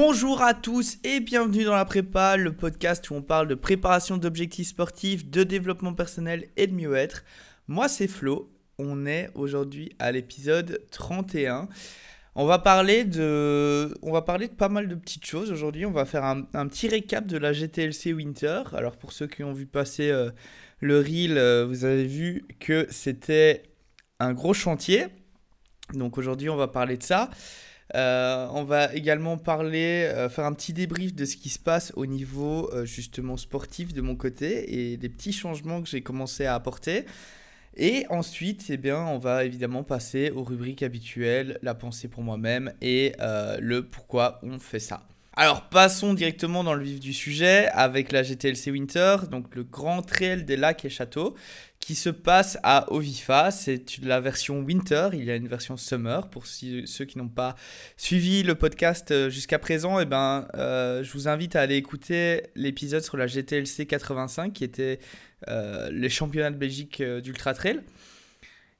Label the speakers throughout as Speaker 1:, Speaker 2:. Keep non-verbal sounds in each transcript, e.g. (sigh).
Speaker 1: Bonjour à tous et bienvenue dans la prépa, le podcast où on parle de préparation d'objectifs sportifs, de développement personnel et de mieux-être. Moi c'est Flo, on est aujourd'hui à l'épisode 31. On va parler de, on va parler de pas mal de petites choses aujourd'hui. On va faire un, petit récap de la GTLC Winter. Alors pour ceux qui ont vu passer euh, le reel, euh, vous avez vu que c'était un gros chantier. Donc aujourd'hui on va parler de ça. Euh, on va également parler, euh, faire un petit débrief de ce qui se passe au niveau euh, justement sportif de mon côté et des petits changements que j'ai commencé à apporter. Et ensuite, eh on va évidemment passer aux rubriques habituelles, la pensée pour moi-même et le pourquoi on fait ça. Alors passons directement dans le vif du sujet avec la GTLC Winter, donc le grand trail des lacs et châteaux qui se passe à Ovifa. C'est la version Winter, il y a une version Summer. Pour ceux qui n'ont pas suivi le podcast euh, jusqu'à présent, et eh ben, euh, je vous invite à aller écouter l'épisode sur la GTLC 85 qui était euh, les championnats de Belgique d'Ultra Trail.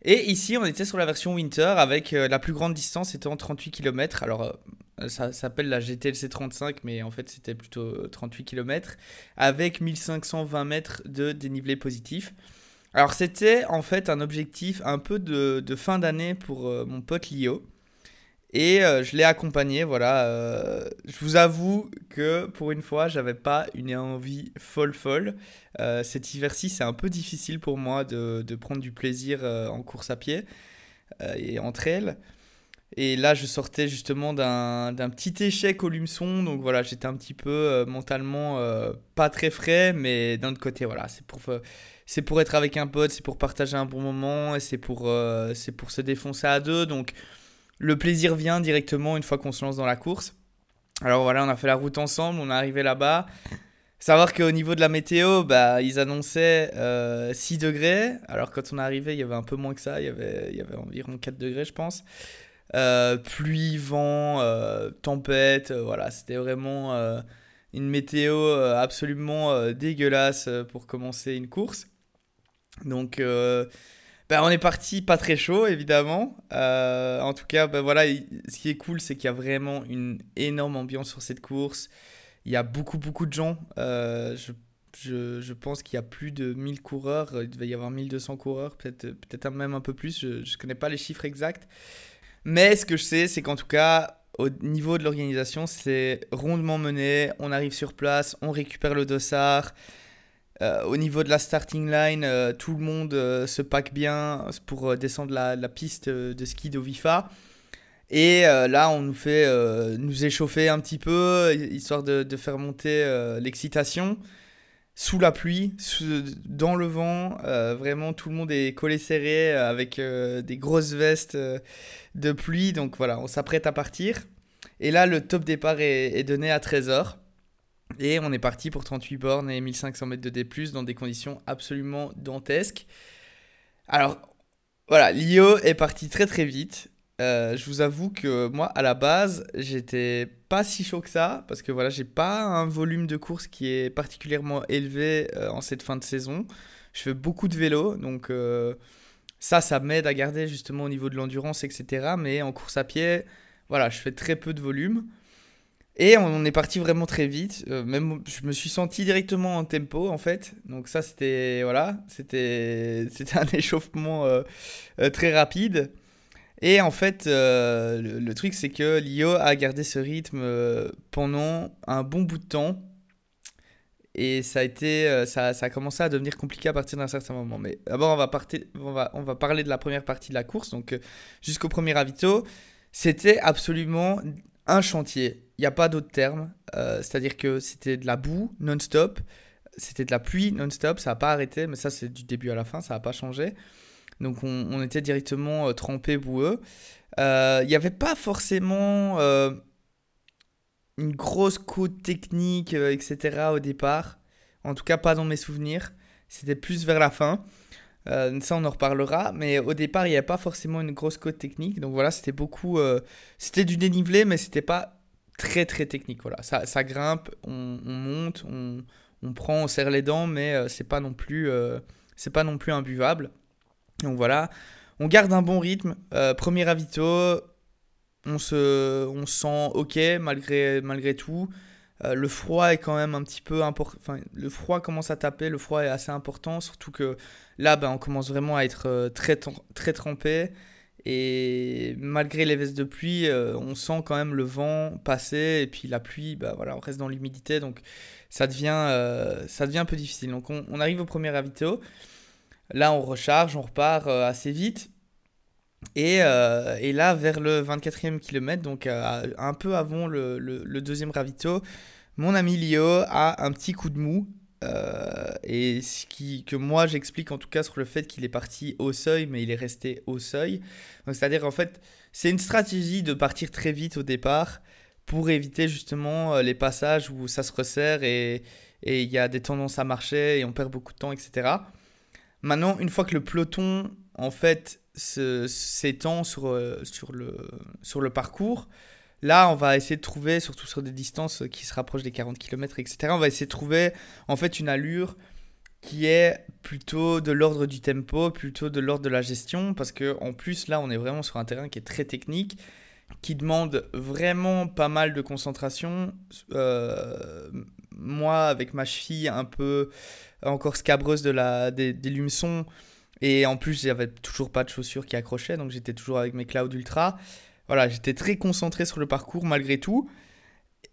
Speaker 1: Et ici, on était sur la version Winter avec la plus grande distance étant 38 km. Alors, ça s'appelle la GTLC 35, mais en fait c'était plutôt 38 km, avec 1520 mètres de dénivelé positif. Alors c'était en fait un objectif un peu de, fin d'année pour euh, mon pote Lio. Et euh, je l'ai accompagné, voilà. Euh, je vous avoue que pour une fois, j'avais pas une envie folle folle. cet hiver-ci, c'est un peu difficile pour moi de, de prendre du plaisir en course à pied et entre elles. Et là, je sortais justement d'un petit échec au Lumeçon. Donc voilà, j'étais un petit peu mentalement pas très frais. Mais d'un autre côté, voilà, c'est pour, c'est pour être avec un pote, c'est pour partager un bon moment et c'est pour, c'est pour se défoncer à deux. Donc le plaisir vient directement une fois qu'on se lance dans la course. Alors voilà, on a fait la route ensemble, on est arrivé là-bas. Savoir qu'au niveau de la météo, bah, ils annonçaient 6 degrés. Alors quand on est arrivé, il y avait un peu moins que ça. Il y avait, il y avait environ 4 degrés, je pense. Euh, pluie, vent, euh, tempête, euh, voilà, c'était vraiment une météo absolument dégueulasse pour commencer une course. Donc, ben, on est parti pas très chaud, évidemment. en tout cas, ben, voilà, ce qui est cool, c'est qu'il y a vraiment une énorme ambiance sur cette course. Il y a beaucoup, beaucoup de gens. je je, je, pense qu'il y a plus de 1000 coureurs, il devait y avoir 1200 coureurs, peut-être peut même un peu plus, je ne connais pas les chiffres exacts. Mais ce que je sais, c'est qu'en tout cas, au niveau de l'organisation, c'est rondement mené. On arrive sur place, on récupère le dossard. Euh, au niveau de la starting line, euh, tout le monde euh, se pack bien pour descendre la, piste de ski d'Ovifa. Et là, on nous fait nous échauffer un petit peu, histoire de, de faire monter l'excitation sous la pluie, dans le vent. Vraiment, tout le monde est collé serré avec des grosses vestes de pluie. Donc voilà, on s'apprête à partir. Et là, le top départ est, donné à 13h. Et on est parti pour 38 bornes et 1500 mètres de D+, dans des conditions absolument dantesques. Alors, voilà, Lio est parti très très vite. Euh, je vous avoue que moi, à la base, j'étais pas si chaud que ça, parce que voilà, j'ai pas un volume de course qui est particulièrement élevé euh, en cette fin de saison. Je fais beaucoup de vélo, donc euh, ça, ça m'aide à garder justement au niveau de l'endurance, etc. Mais en course à pied, voilà, je fais très peu de volume. Et on est parti vraiment très vite. même, je me suis senti directement en tempo, en fait. Donc ça, c'était voilà, c'était (laughs) un échauffement très rapide. Et en fait, euh, le, truc, c'est que Lio a gardé ce rythme euh, pendant un bon bout de temps. Et ça a, été, euh, ça, a commencé à devenir compliqué à partir d'un certain moment. Mais d'abord, on va parler de la première partie de la course. Donc, jusqu'au premier ravito, c'était absolument un chantier. Il n'y a pas d'autre terme. C'est-à-dire que c'était de la boue non-stop. C'était de la pluie non-stop. Ça n'a pas arrêté. Mais ça, c'est du début à la fin. Ça n'a pas changé. Donc on, était directement euh, trempé boueux. Euh, il n'y avait pas forcément euh, une grosse côte technique, etc. au départ. En tout cas, pas dans mes souvenirs. C'était plus vers la fin. ça, on en reparlera. Mais au départ, il n'y avait pas forcément une grosse côte technique. Donc voilà, c'était beaucoup. c'était du dénivelé, mais c'était pas très très technique. Voilà, ça, ça grimpe, on, monte, on, on, prend, on serre les dents, mais c'est pas non plus, c'est pas non plus imbuvable. Donc voilà, on garde un bon rythme. Euh, premier ravito, on se, on sent ok malgré, malgré tout. Euh, le froid est quand même un petit peu important. Le froid commence à taper, le froid est assez important, surtout que là, ben, on commence vraiment à être euh, très, très trempé. Et malgré les vestes de pluie, euh, on sent quand même le vent passer. Et puis la pluie, ben, voilà, on reste dans l'humidité. Donc ça devient, ça devient un peu difficile. Donc on, arrive au premier ravito. Là, on recharge, on repart assez vite. Et, euh, et, là, vers le 24e kilomètre, donc euh, un peu avant le, le, deuxième ravito, mon ami Lio a un petit coup de mou. Euh, et ce qui, que moi j'explique en tout cas sur le fait qu'il est parti au seuil, mais il est resté au seuil. C'est-à-dire en fait, c'est une stratégie de partir très vite au départ pour éviter justement les passages où ça se resserre et il y a des tendances à marcher et on perd beaucoup de temps, etc. Maintenant, une fois que le peloton en fait s'étend sur, euh, sur, le, sur le parcours. Là, on va essayer de trouver, surtout sur des distances qui se rapprochent des 40 km, etc., on va essayer de trouver en fait une allure qui est plutôt de l'ordre du tempo, plutôt de l'ordre de la gestion, parce que en plus là, on est vraiment sur un terrain qui est très technique, qui demande vraiment pas mal de concentration. Euh, moi, avec ma cheville un peu encore scabreuse de la, des, des lumeçons, et en plus, j'avais toujours pas de chaussures qui accrochaient, donc j'étais toujours avec mes Cloud Ultra. Voilà, j'étais très concentré sur le parcours malgré tout.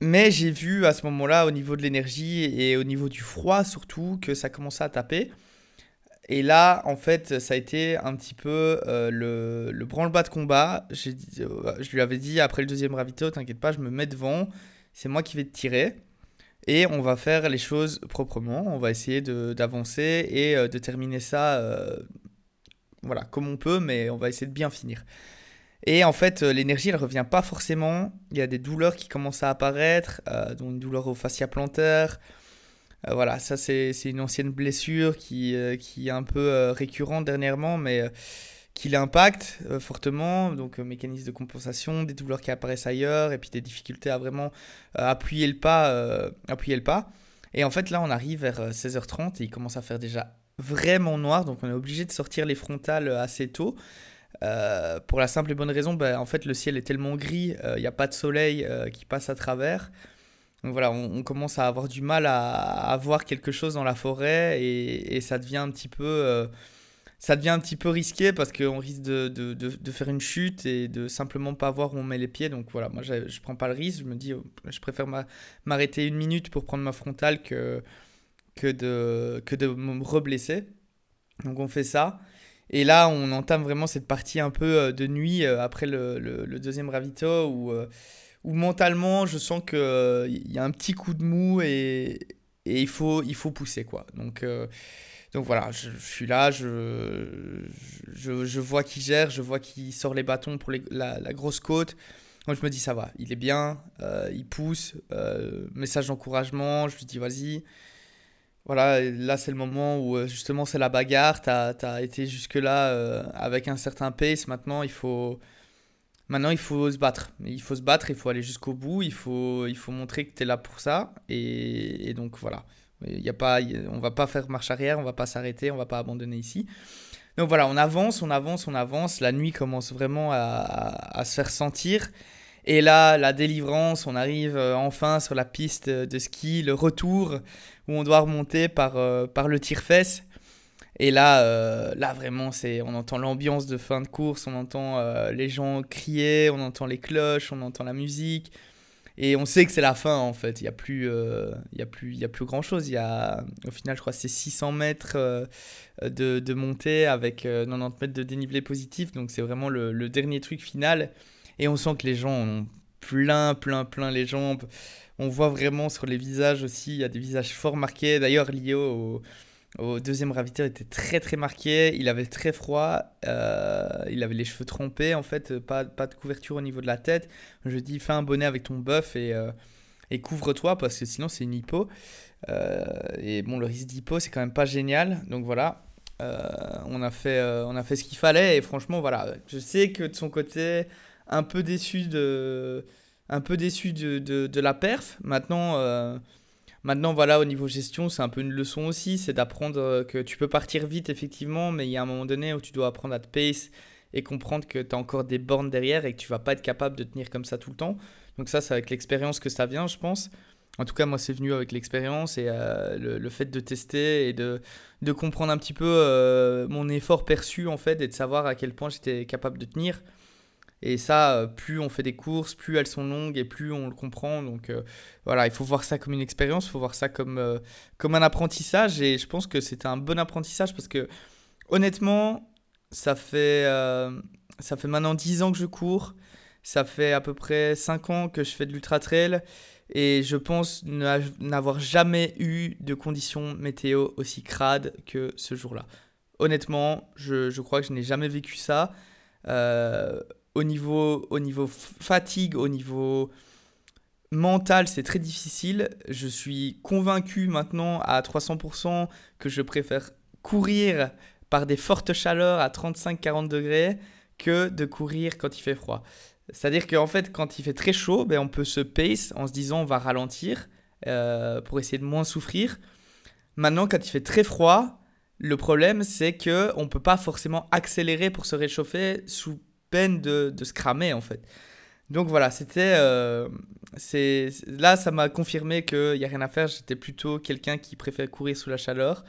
Speaker 1: Mais j'ai vu à ce moment-là, au niveau de l'énergie et au niveau du froid surtout, que ça commençait à taper. Et là, en fait, ça a été un petit peu euh, le, le branle-bas de combat. Euh, je lui avais dit après le deuxième ravito, t'inquiète pas, je me mets devant, c'est moi qui vais te tirer. Et on va faire les choses proprement, on va essayer d'avancer et euh, de terminer ça voilà, comme on peut, mais on va essayer de bien finir. Et en fait, euh, l'énergie, elle revient pas forcément. Il y a des douleurs qui commencent à apparaître, dont une douleur au fascia plantaire. voilà, ça c'est une ancienne blessure qui, qui est un peu récurrente dernièrement, mais qui l'impacte euh, fortement, donc euh, mécanisme de compensation, des douleurs qui apparaissent ailleurs, et puis des difficultés à vraiment euh, appuyer, le pas, appuyer le pas. Et en fait, là, on arrive vers 16h30 et il commence à faire déjà vraiment noir, donc on est obligé de sortir les frontales assez tôt. Pour la simple et bonne raison, ben, en fait, le ciel est tellement gris, il n'y a pas de soleil qui passe à travers. Donc voilà, on, commence à avoir du mal à, voir quelque chose dans la forêt et, ça devient un petit peu ça devient un petit peu risqué parce qu'on risque de, de, de, faire une chute et de simplement pas voir où on met les pieds. Donc voilà, moi je, je prends pas le risque. Je me dis, je préfère m'arrêter une minute pour prendre ma frontale que, que, de, que de me reblesser. Donc on fait ça. Et là, on entame vraiment cette partie un peu euh, de nuit euh, après le, deuxième ravito où, euh, mentalement je sens qu'il il y a un petit coup de mou et, il, faut, il faut pousser quoi. Donc. Donc voilà, je, suis là, je, je, vois qu'il gère, je vois qu'il sort les bâtons pour la, grosse côte. Moi, je me dis, ça va, il est bien, il pousse, message d'encouragement, je lui dis, vas-y. Voilà, là, c'est le moment où euh, justement c'est la bagarre. Tu as, été jusque-là avec un certain pace. Maintenant, il faut, maintenant, il faut se battre. Il faut se battre, il faut aller jusqu'au bout, il faut, il faut montrer que tu es là pour ça. Et, et donc, voilà. Il y a pas, on va pas faire marche arrière, on va pas s'arrêter, on va pas abandonner ici. Donc voilà, on avance, on avance, on avance. La nuit commence vraiment à, se faire sentir. Et là, la délivrance, on arrive euh, enfin sur la piste de ski, le retour où on doit remonter par, euh, par le tire-fesse. Et là, euh, là vraiment, c'est, on entend l'ambiance de fin de course, on entend les gens crier, on entend les cloches, on entend la musique. Et on sait que c'est la fin en fait. Il n'y a plus, euh, y a plus, y a plus grand chose. Il y a, au final, je crois, c'est 600 mètres euh, de, de, montée avec 90 euh, mètres de dénivelé positif. Donc c'est vraiment le, le, dernier truc final. Et on sent que les gens ont plein, plein, plein les jambes. On voit vraiment sur les visages aussi, il y a des visages fort marqués. D'ailleurs, au, au deuxième ravitaire était très très marqué, il avait très froid, euh, il avait les cheveux trempés en fait, pas, pas de couverture au niveau de la tête. Je dis fais un bonnet avec ton bœuf et, euh, et couvre-toi parce que sinon c'est une hypo. Euh, et bon, le risque d'hypo c'est quand même pas génial, donc voilà. on, a fait, on a fait ce qu'il fallait et franchement voilà, je sais que de son côté, un peu déçu de, un peu déçu de, de, de la perf. Maintenant Maintenant, voilà, au niveau gestion, c'est un peu une leçon aussi, c'est d'apprendre euh, que tu peux partir vite, effectivement, mais il y a un moment donné où tu dois apprendre à te pace et comprendre que tu as encore des bornes derrière et que tu vas pas être capable de tenir comme ça tout le temps. Donc ça, c'est avec l'expérience que ça vient, je pense. En tout cas, moi, c'est venu avec l'expérience et euh, le, fait de tester et de, de comprendre un petit peu euh, mon effort perçu, en fait, et de savoir à quel point j'étais capable de tenir. Et ça, euh, plus on fait des courses, plus elles sont longues et plus on le comprend. Donc euh, voilà, il faut voir ça comme une expérience, il faut voir ça comme, euh, comme un apprentissage. Et je pense que c'était un bon apprentissage parce que honnêtement, ça fait, ça fait maintenant 10 ans que je cours. Ça fait à peu près 5 ans que je fais de l'ultra trail. Et je pense n'avoir jamais eu de conditions météo aussi crades que ce jour-là. Honnêtement, je, je, crois que je n'ai jamais vécu ça. Au niveau, au niveau fatigue, au niveau mental, c'est très difficile. Je suis convaincu maintenant à 300% que je préfère courir par des fortes chaleurs à 35-40 degrés que de courir quand il fait froid. C'est-à-dire qu'en fait, quand il fait très chaud, ben, on peut se pace en se disant on va ralentir euh, pour essayer de moins souffrir. Maintenant, quand il fait très froid, le problème c'est que on peut pas forcément accélérer pour se réchauffer sous de, se cramer en fait. Donc voilà, c'était. Euh, là, ça m'a confirmé qu'il n'y a rien à faire. J'étais plutôt quelqu'un qui préfère courir sous la chaleur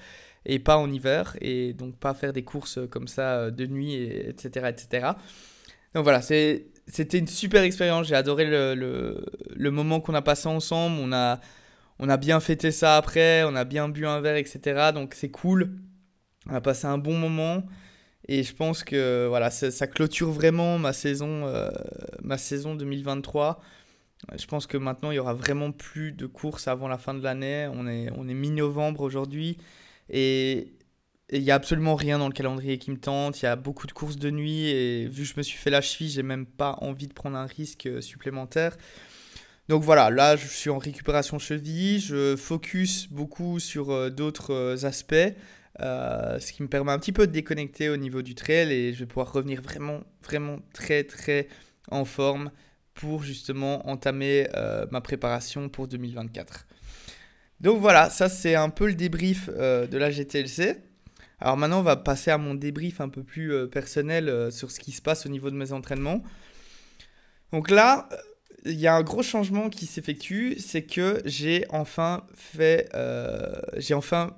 Speaker 1: et pas en hiver, et donc pas faire des courses comme ça euh, de nuit, et, etc., etc. Donc voilà, c'était une super expérience. J'ai adoré le, le, le moment qu'on a passé ensemble. On a, on a bien fêté ça après, on a bien bu un verre, etc. Donc c'est cool. On a passé un bon moment. Et je pense que voilà, ça, clôture vraiment ma saison, euh, ma saison 2023. Je pense que maintenant, il y aura vraiment plus de courses avant la fin de l'année. On est, on est mi-novembre aujourd'hui. Et il n'y a absolument rien dans le calendrier qui me tente. Il y a beaucoup de courses de nuit. Et vu que je me suis fait la cheville, j'ai même pas envie de prendre un risque supplémentaire. Donc voilà, là, je suis en récupération cheville. Je focus beaucoup sur euh, d'autres euh, aspects. Euh, ce qui me permet un petit peu de déconnecter au niveau du trail et je vais pouvoir revenir vraiment, vraiment très, très en forme pour justement entamer euh, ma préparation pour 2024. Donc voilà, ça c'est un peu le débrief euh, de la GTLC. Alors maintenant, on va passer à mon débrief un peu plus personnel sur ce qui se passe au niveau de mes entraînements. Donc là, il y a un gros changement qui s'effectue, c'est que j'ai enfin fait, j'ai enfin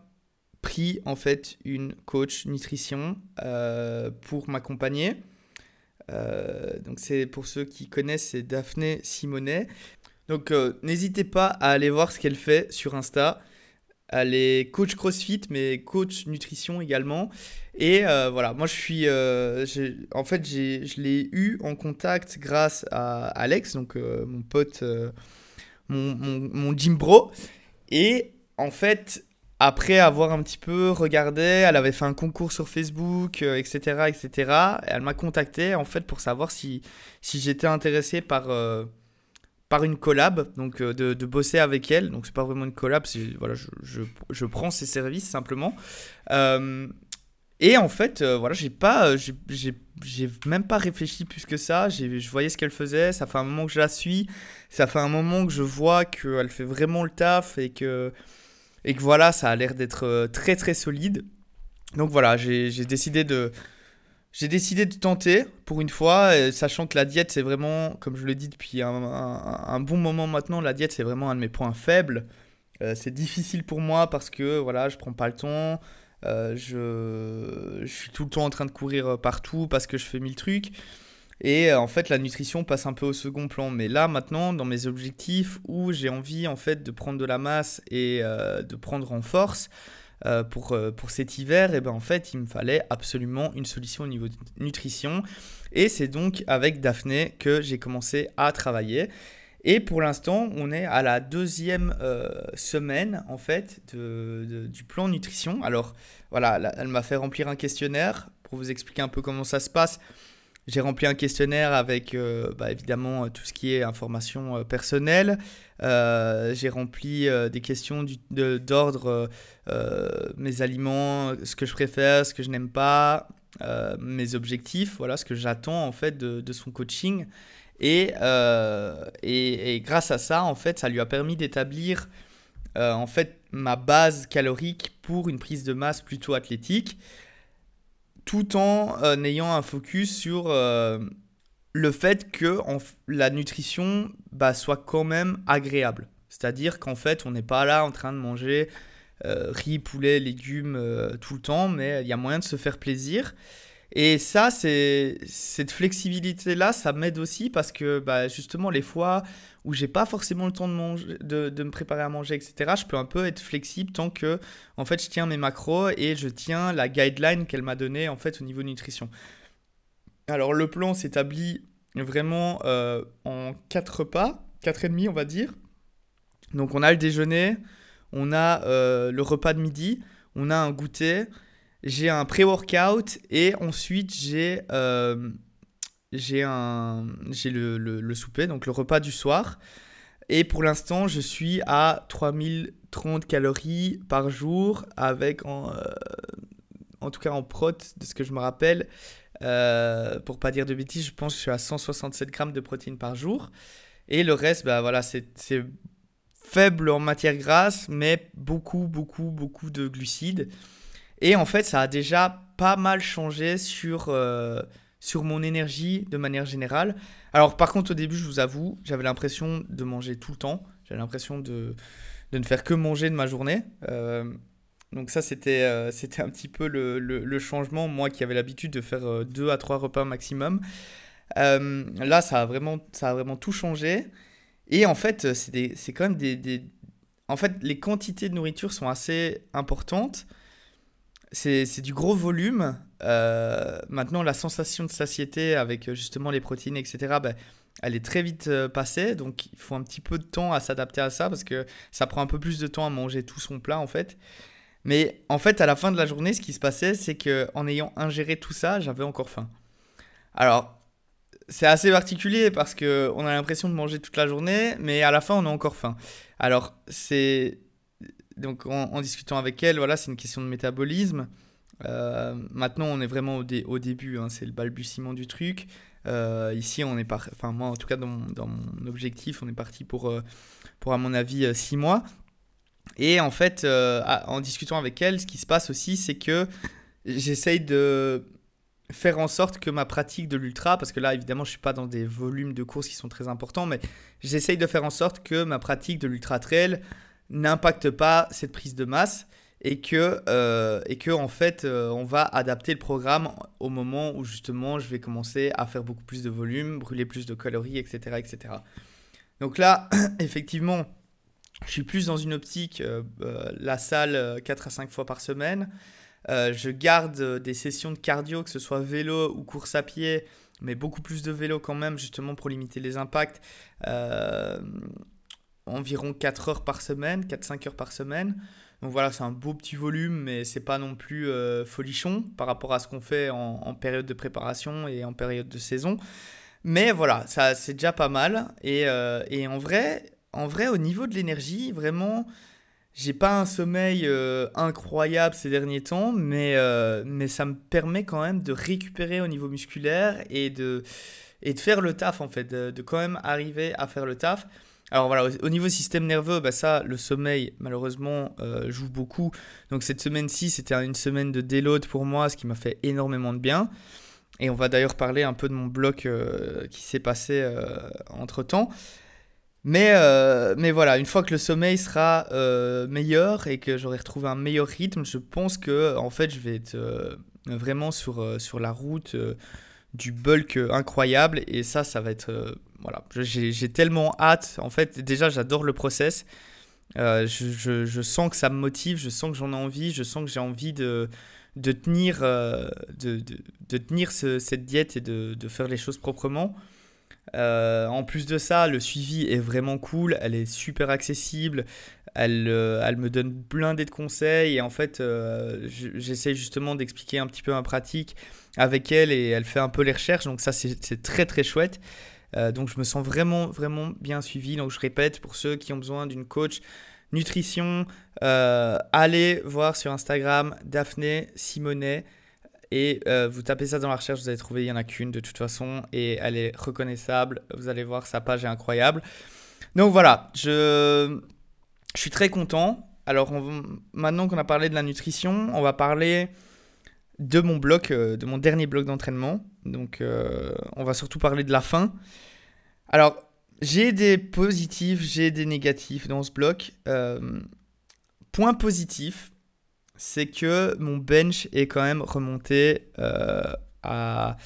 Speaker 1: pris en fait une coach nutrition euh, pour m'accompagner. Euh, donc c'est pour ceux qui connaissent, c'est Daphné Simonet. Donc euh, n'hésitez pas à aller voir ce qu'elle fait sur Insta. Elle est coach CrossFit, mais coach nutrition également. Et voilà, moi je suis, en fait, je l'ai eu en contact grâce à Alex, donc mon pote, mon, mon, mon gym bro. Et en fait, après avoir un petit peu regardé, elle avait fait un concours sur Facebook, etc., euh, etc. elle m'a contacté en fait pour savoir si, si j'étais intéressé par, euh, par une collab, donc euh, de, bosser avec elle. Donc c'est pas vraiment une collab, voilà, je, je, je, prends ses services simplement. et en fait, voilà, j'ai pas, j'ai même pas réfléchi plus que ça. Je voyais ce qu'elle faisait. Ça fait un moment que je la suis. Ça fait un moment que je vois qu'elle fait vraiment le taf et que et que voilà, ça a l'air d'être euh, très très solide. Donc voilà, j'ai décidé de... J'ai décidé de tenter pour une fois, euh, sachant que la diète, c'est vraiment, comme je le dis depuis un, bon moment maintenant, la diète, c'est vraiment un de mes points faibles. Euh, c'est difficile pour moi parce que voilà, je prends pas le temps, je, je, suis tout le temps en train de courir partout parce que je fais mille trucs. Et euh, en fait, la nutrition passe un peu au second plan. Mais là, maintenant, dans mes objectifs où j'ai envie en fait de prendre de la masse et euh, de prendre en force euh, pour, pour cet hiver, et ben en fait, il me fallait absolument une solution au niveau de nutrition. Et c'est donc avec Daphné que j'ai commencé à travailler. Et pour l'instant, on est à la deuxième semaine en fait de, du plan nutrition. Alors voilà, elle m'a fait remplir un questionnaire pour vous expliquer un peu comment ça se passe. J'ai rempli un questionnaire avec euh, bah, évidemment euh, tout ce qui est information euh, personnelle. j'ai rempli des questions d'ordre mes aliments, ce que je préfère, ce que je n'aime pas, mes objectifs, voilà ce que j'attends en fait de, de, son coaching. Et, et, et, grâce à ça, en fait, ça lui a permis d'établir en fait ma base calorique pour une prise de masse plutôt athlétique tout en ayant un focus sur le fait que la nutrition bah, soit quand même agréable. C'est-à-dire qu'en fait, on n'est pas là en train de manger euh, riz, poulet, légumes euh, tout le temps, mais il y a moyen de se faire plaisir. Et ça, c'est cette flexibilité-là, ça m'aide aussi parce que bah, justement, les fois où j'ai pas forcément le temps de, me préparer à manger, etc., je peux un peu être flexible tant que en fait, je tiens mes macros et je tiens la guideline qu'elle m'a donnée en fait, au niveau nutrition. Alors, le plan s'établit vraiment euh, en quatre repas, quatre et demi, on va dire. Donc, on a le déjeuner, on a euh, le repas de midi, on a un goûter, j'ai un pré-workout et ensuite j'ai euh, j'ai un j'ai le, le, souper, donc le repas du soir. Et pour l'instant, je suis à 3030 calories par jour avec en, euh, en tout cas en prot, de ce que je me rappelle. pour pas dire de bêtises, je pense que je suis à 167 grammes de protéines par jour. Et le reste, bah voilà, c'est faible en matière grasse, mais beaucoup, beaucoup, beaucoup de glucides. Et en fait, ça a déjà pas mal changé sur, euh, sur mon énergie de manière générale. Alors, par contre, au début, je vous avoue, j'avais l'impression de manger tout le temps. J'avais l'impression de, de, ne faire que manger de ma journée. Euh, donc ça, c'était euh, c'était un petit peu le, le, changement. Moi qui avais l'habitude de faire deux à trois repas maximum. là, ça a, vraiment, ça a vraiment tout changé. Et en fait, euh, c'est quand même des, En fait, les quantités de nourriture sont assez importantes. C'est du gros volume. Euh, maintenant, la sensation de satiété avec euh, justement les protéines, etc., ben, elle est très vite passée. Donc, il faut un petit peu de temps à s'adapter à ça parce que ça prend un peu plus de temps à manger tout son plat, en fait. Mais en fait, à la fin de la journée, ce qui se passait, c'est que en ayant ingéré tout ça, j'avais encore faim. Alors, c'est assez particulier parce que on a l'impression de manger toute la journée, mais à la fin, on a encore faim. Alors, c'est. Donc, en, discutant avec elle, voilà, c'est une question de métabolisme. Euh, maintenant, on est vraiment au, début, hein, c'est le balbutiement du truc. Euh, ici, on est par... enfin, moi, en tout cas, dans mon, objectif, on est parti pour, euh, pour à mon avis, six mois. Et en fait, en discutant avec elle, ce qui se passe aussi, c'est que j'essaye de faire en sorte que ma pratique de l'ultra, parce que là évidemment je suis pas dans des volumes de courses qui sont très importants, mais j'essaye de faire en sorte que ma pratique de l'ultra trail n'impacte pas cette prise de masse et que, euh, en fait euh, on va adapter le programme au moment où justement je vais commencer à faire beaucoup plus de volume, brûler plus de calories, etc. etc. Donc là (clears throat) effectivement je suis plus dans une optique euh, la salle 4 à 5 fois par semaine. Je garde des sessions de cardio, que ce soit vélo ou course à pied, mais beaucoup plus de vélo quand même, justement pour limiter les impacts. Euh, environ 4 heures par semaine, 4-5 heures par semaine. Donc voilà, c'est un beau petit volume, mais c'est pas non plus folichon par rapport à ce qu'on fait en, période de préparation et en période de saison. Mais voilà, ça c'est déjà pas mal. Et, et en, vrai, en vrai, au niveau de l'énergie, vraiment, j'ai pas un sommeil euh, incroyable ces derniers temps, mais, euh, mais ça me permet quand même de récupérer au niveau musculaire et de, et de faire le taf en fait, de, quand même arriver à faire le taf. Alors voilà, au, niveau système nerveux, bah ça, le sommeil, malheureusement, euh, joue beaucoup. Donc cette semaine-ci, c'était une semaine de déload pour moi, ce qui m'a fait énormément de bien. Et on va d'ailleurs parler un peu de mon bloc qui s'est passé entre-temps. Mais, euh, mais voilà, une fois que le sommeil sera euh, meilleur et que j'aurai retrouvé un meilleur rythme, je pense que en fait, je vais être euh, vraiment sur la route du bulk incroyable. Et ça, ça va être. Voilà, j'ai tellement hâte. En fait, déjà, j'adore le process. Je, je, je, sens que ça me motive, je sens que j'en ai envie, je sens que j'ai envie de, de tenir, de, de, de, tenir cette diète et de, de faire les choses proprement. Euh, en plus de ça, le suivi est vraiment cool, elle est super accessible, elle, euh, elle me donne plein de conseils et en fait, euh, j'essaie justement d'expliquer un petit peu ma pratique avec elle et elle fait un peu les recherches, donc ça c'est très très chouette. Donc je me sens vraiment vraiment bien suivi. Donc je répète, pour ceux qui ont besoin d'une coach nutrition, allez voir sur Instagram Daphné Simonet. Et euh, vous tapez ça dans la recherche, vous allez trouver, il n'y en a qu'une de toute façon, et elle est reconnaissable. Vous allez voir, sa page est incroyable. Donc voilà, je, je suis très content. Alors maintenant qu'on a parlé de la nutrition, on va parler de mon bloc, de mon dernier bloc d'entraînement. Donc, on va surtout parler de la fin. Alors, j'ai des positifs, j'ai des négatifs dans ce bloc. point positif, c'est que mon bench est quand même remonté à.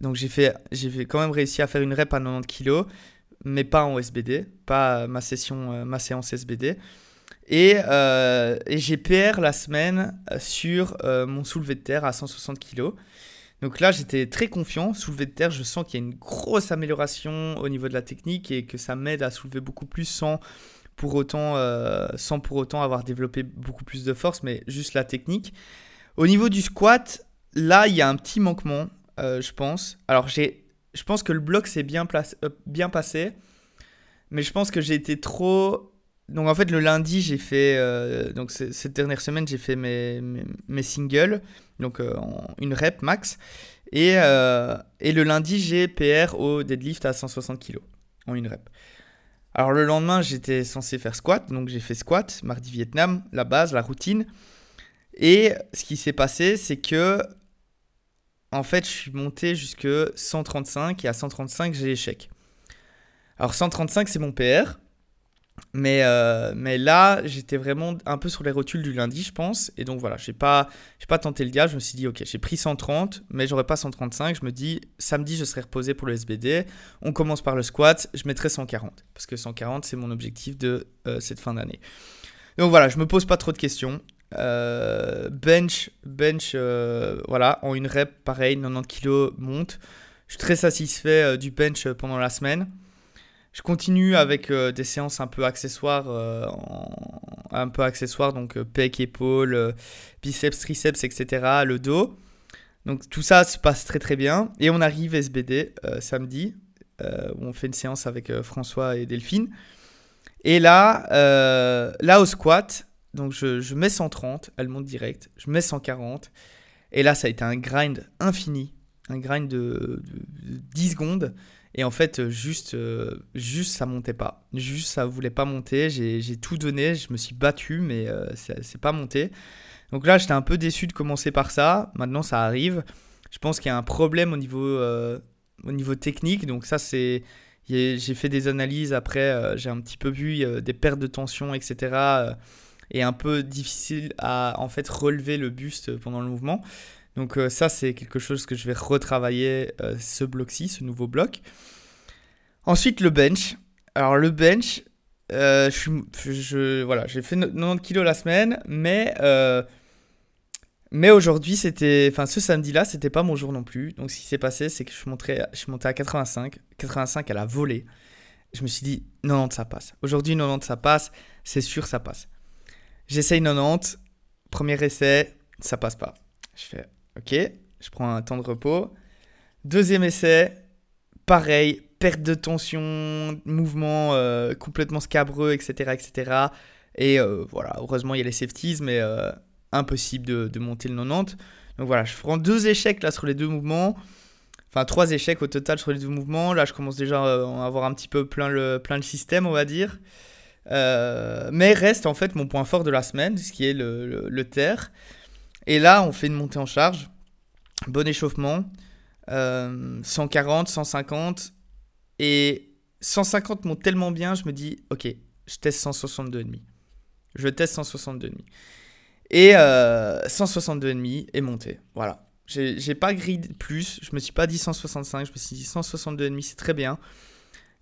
Speaker 1: Donc, j'ai fait, j'ai quand même réussi à faire une rep à 90 kg mais pas en SBD, pas ma, session, euh, ma séance SBD. Et, euh, et j'ai PR la semaine sur euh, mon soulevé de terre à 160 kg. Donc là, j'étais très confiant. Soulevé de terre, je sens qu'il y a une grosse amélioration au niveau de la technique et que ça m'aide à soulever beaucoup plus sans pour autant, sans pour autant avoir développé beaucoup plus de force, mais juste la technique. Au niveau du squat, là, il y a un petit manquement, je pense. Alors, j'ai je pense que le bloc s'est bien, euh, bien passé. Mais je pense que j'ai été trop. Donc en fait, le lundi, j'ai fait. Euh, donc cette dernière semaine, j'ai fait mes, mes, singles. Donc euh, une rep max. Et, et le lundi, j'ai PR au deadlift à 160 kg en une rep. Alors le lendemain, j'étais censé faire squat. Donc j'ai fait squat, mardi Vietnam, la base, la routine. Et ce qui s'est passé, c'est que en fait, je suis monté jusque 135 et à 135, j'ai échec. Alors 135, c'est mon PR. Mais, euh, mais là, j'étais vraiment un peu sur les rotules du lundi, je pense. Et donc voilà, j'ai pas, pas tenté le gars. Je me suis dit, ok, j'ai pris 130, mais j'aurais pas 135. Je me dis, samedi, je serai reposé pour le SBD. On commence par le squat, je mettrai 140. Parce que 140, c'est mon objectif de euh, cette fin d'année. Donc voilà, je me pose pas trop de questions. Euh, bench, bench voilà, en une rep, pareil, 90 kg monte. Je suis très satisfait du bench pendant la semaine. Je continue avec des séances un peu accessoires, un peu accessoires, donc pec, épaule, biceps, triceps, etc., le dos. Donc tout ça se passe très très bien. Et on arrive SBD samedi, où on fait une séance avec François et Delphine. Et là, là au squat, donc je, mets 130, elle monte direct. Je mets 140. Et là, ça a été un grind infini. Un grind de, 10 secondes. Et en fait, juste, euh, juste ça montait pas. Juste, ça voulait pas monter. J'ai tout donné. Je me suis battu, mais euh, c'est pas monté. Donc là, j'étais un peu déçu de commencer par ça. Maintenant, ça arrive. Je pense qu'il y a un problème au niveau, euh, au niveau technique. Donc ça, c'est... J'ai fait des analyses après. J'ai un petit peu vu des pertes de tension, etc et un peu difficile à en fait relever le buste pendant le mouvement. Donc euh, ça c'est quelque chose que je vais retravailler euh, ce bloc-ci, ce nouveau bloc. Ensuite le bench. Alors le bench, euh, je, voilà, j'ai fait 90 kg la semaine, mais mais aujourd'hui c'était, enfin ce samedi-là c'était pas mon jour non plus. Donc ce qui s'est passé c'est que je monté, je monté à 85, 85 à la volée. Je me suis dit 90 ça passe. Aujourd'hui 90 ça passe, c'est sûr ça passe. J'essaye 90. Premier essai, ça passe pas. Je fais OK, je prends un temps de repos. Deuxième essai, pareil, perte de tension, mouvement euh, complètement scabreux, etc. etc. Et euh, voilà, heureusement, il y a les safeties, mais euh, impossible de, monter le 90. Donc voilà, je prends deux échecs là sur les deux mouvements. Enfin, trois échecs au total sur les deux mouvements. Là, je commence déjà à avoir un petit peu plein le, plein le système, on va dire. Mais reste en fait mon point fort de la semaine, ce qui est le, terre. Et là, on fait une montée en charge. Bon échauffement. 140, euh, 150. Et 150 monte tellement bien, je me dis, ok, je teste 162,5. Je teste 162,5. Et euh, 162,5 est monté. Voilà. J'ai pas grid plus. Je me suis pas dit 165. Je me suis dit 162,5, c'est très bien.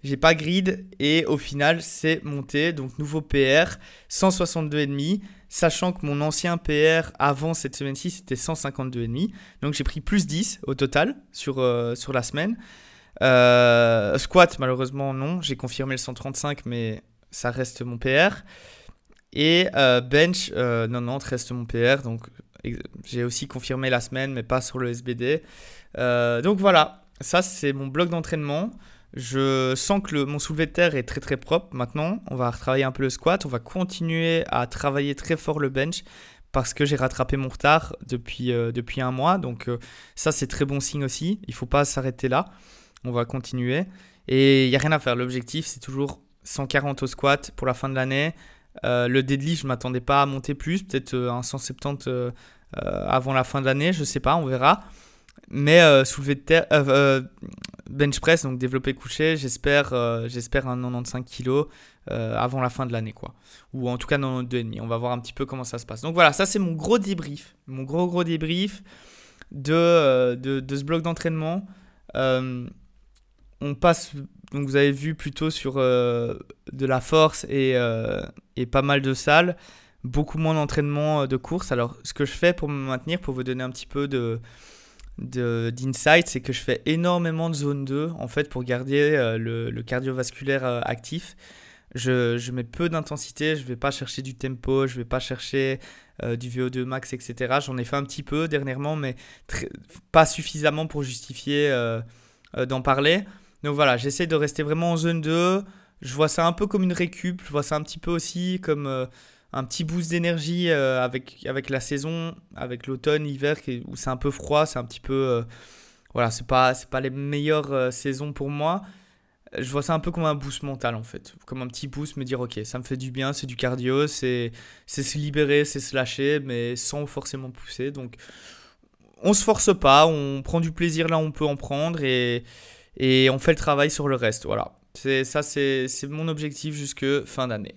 Speaker 1: J'ai pas grid et au final c'est monté. Donc nouveau PR, 162,5. Sachant que mon ancien PR avant cette semaine-ci c'était 152,5. Donc j'ai pris plus 10 au total sur, euh, sur la semaine. Euh, squat malheureusement non. J'ai confirmé le 135 mais ça reste mon PR. Et euh, bench, non, non, reste mon PR. Donc j'ai aussi confirmé la semaine mais pas sur le SBD. donc voilà, ça c'est mon bloc d'entraînement. Je sens que mon soulevé de terre est très très propre maintenant. On va retravailler un peu le squat. On va continuer à travailler très fort le bench parce que j'ai rattrapé mon retard depuis, euh, depuis un mois. Donc euh, ça c'est très bon signe aussi. Il ne faut pas s'arrêter là. On va continuer. Et il n'y a rien à faire. L'objectif c'est toujours 140 au squat pour la fin de l'année. Euh, le deadlift, je ne m'attendais pas à monter plus, peut-être un 170 avant la fin de l'année, je sais pas, on verra. Mais soulever de terre, bench press, donc développé couché, j'espère j'espère un 95 kg avant la fin de l'année, quoi. Ou en tout cas 92,5. On va voir un petit peu comment ça se passe. Donc voilà, ça c'est mon gros débrief. Mon gros gros débrief de, de, de ce bloc d'entraînement. on passe donc vous avez vu plutôt sur euh, de la force et, euh, et, pas mal de salles, beaucoup moins d'entraînement euh, de course. Alors ce que je fais pour me maintenir, pour vous donner un petit peu de d'insight, c'est que je fais énormément de zone 2 en fait pour garder le, le, cardiovasculaire actif. Je, je, mets peu d'intensité, je vais pas chercher du tempo, je vais pas chercher du VO2 max, etc. J'en ai fait un petit peu dernièrement, mais pas suffisamment pour justifier d'en parler. Donc voilà, j'essaie de rester vraiment en zone 2. Je vois ça un peu comme une récup. Je vois ça un petit peu aussi comme euh, un petit boost d'énergie euh, avec, avec la saison, avec l'automne, l'hiver, où c'est un peu froid. C'est un petit peu. Euh, voilà, c'est pas, pas les meilleures saisons pour moi. Je vois ça un peu comme un boost mental en fait. Comme un petit boost, me dire ok, ça me fait du bien, c'est du cardio, c'est se libérer, c'est se lâcher, mais sans forcément pousser. Donc on se force pas, on prend du plaisir là on peut en prendre et et on fait le travail sur le reste. Voilà. C'est ça, c'est mon objectif jusque fin d'année.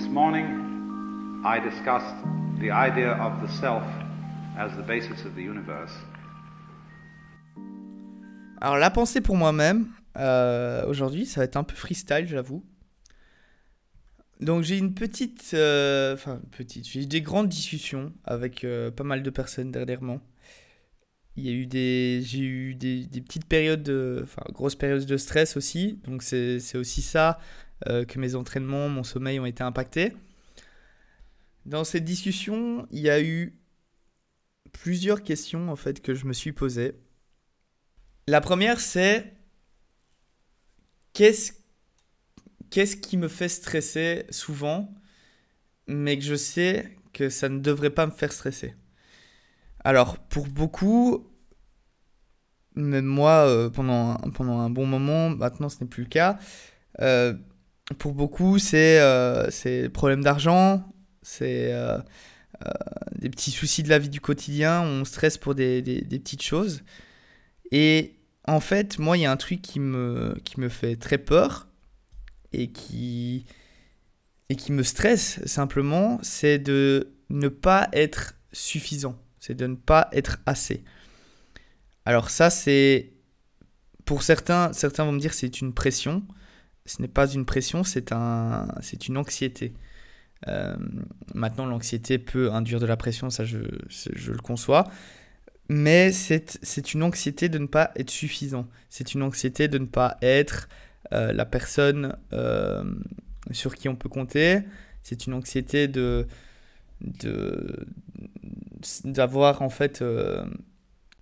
Speaker 1: This morning, I discussed the idea of the self as the basis of the universe. Alors la pensée pour moi-même, euh, aujourd'hui, ça va être un peu freestyle, j'avoue. Donc j'ai une petite, euh, enfin petite, j'ai eu des grandes discussions avec euh, pas mal de personnes dernièrement il y a eu des j'ai eu des, des, petites périodes de enfin grosses périodes de stress aussi donc c'est aussi ça que mes entraînements mon sommeil ont été impactés. Dans cette discussion il y a eu plusieurs questions en fait que je me suis posées. La première c'est qu'est-ce qu'est-ce qui me fait stresser souvent mais que je sais que ça ne devrait pas me faire stresser? Alors, pour beaucoup, même moi, euh, pendant, pendant un bon moment, maintenant ce n'est plus le cas, euh, pour beaucoup, c'est euh, problème d'argent, c'est euh, des petits soucis de la vie du quotidien, on stresse pour des, des, des petites choses. Et en fait, moi, il y a un truc qui me, qui me fait très peur et qui, et qui me stresse simplement, c'est de ne pas être suffisant c'est de ne pas être assez. Alors ça, c'est... Pour certains, certains vont me dire c'est une pression. Ce n'est pas une pression, c'est un, c'est une anxiété. Euh, maintenant, l'anxiété peut induire de la pression, ça je, je le conçois. Mais c'est une anxiété de ne pas être suffisant. C'est une anxiété de ne pas être euh, la personne euh, sur qui on peut compter. C'est une anxiété de, d'avoir en fait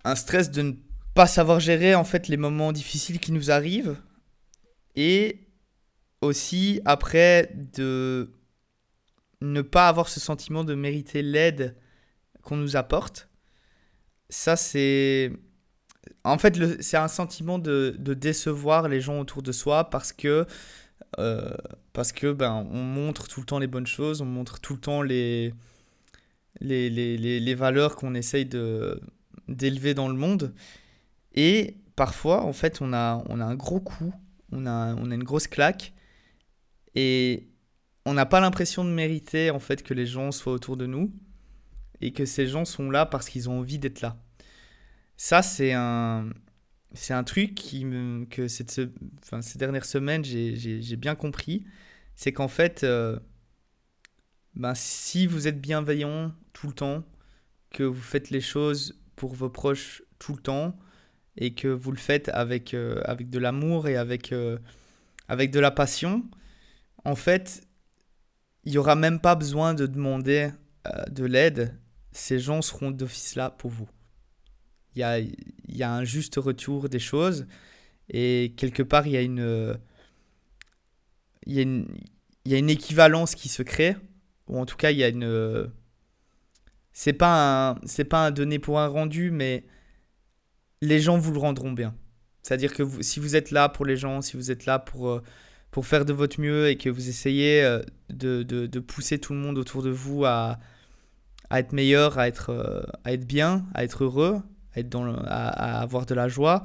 Speaker 1: un stress de ne pas savoir gérer en fait les moments difficiles qui nous arrivent et aussi après de ne pas avoir ce sentiment de mériter l'aide qu'on nous apporte. Ça c'est en fait c'est un sentiment de, de, décevoir les gens autour de soi parce que euh, parce que ben on montre tout le temps les bonnes choses, on montre tout le temps les les, les, les, les valeurs qu'on essaye d'élever dans le monde. Et parfois, en fait, on a, on a un gros coup, on a, on a une grosse claque, et on n'a pas l'impression de mériter, en fait, que les gens soient autour de nous, et que ces gens sont là parce qu'ils ont envie d'être là. Ça, c'est un, c'est un truc que cette, enfin, ces dernières semaines, j'ai, bien compris. C'est qu'en fait, euh, ben, si vous êtes bienveillant tout le temps, que vous faites les choses pour vos proches tout le temps et que vous le faites avec, euh, avec de l'amour et avec, euh, avec de la passion, en fait, il n'y aura même pas besoin de demander euh, de l'aide. Ces gens seront d'office là pour vous. Il y a, un juste retour des choses et quelque part, il y a une, équivalence qui se crée ou en tout cas il y a une c'est pas un c'est pas un donné pour un rendu mais les gens vous le rendront bien c'est à dire que si vous êtes là pour les gens si vous êtes là pour euh, pour faire de votre mieux et que vous essayez euh, de, de, pousser tout le monde autour de vous à, à être meilleur, à être, euh, à être bien, à être heureux, à, être dans à, avoir de la joie,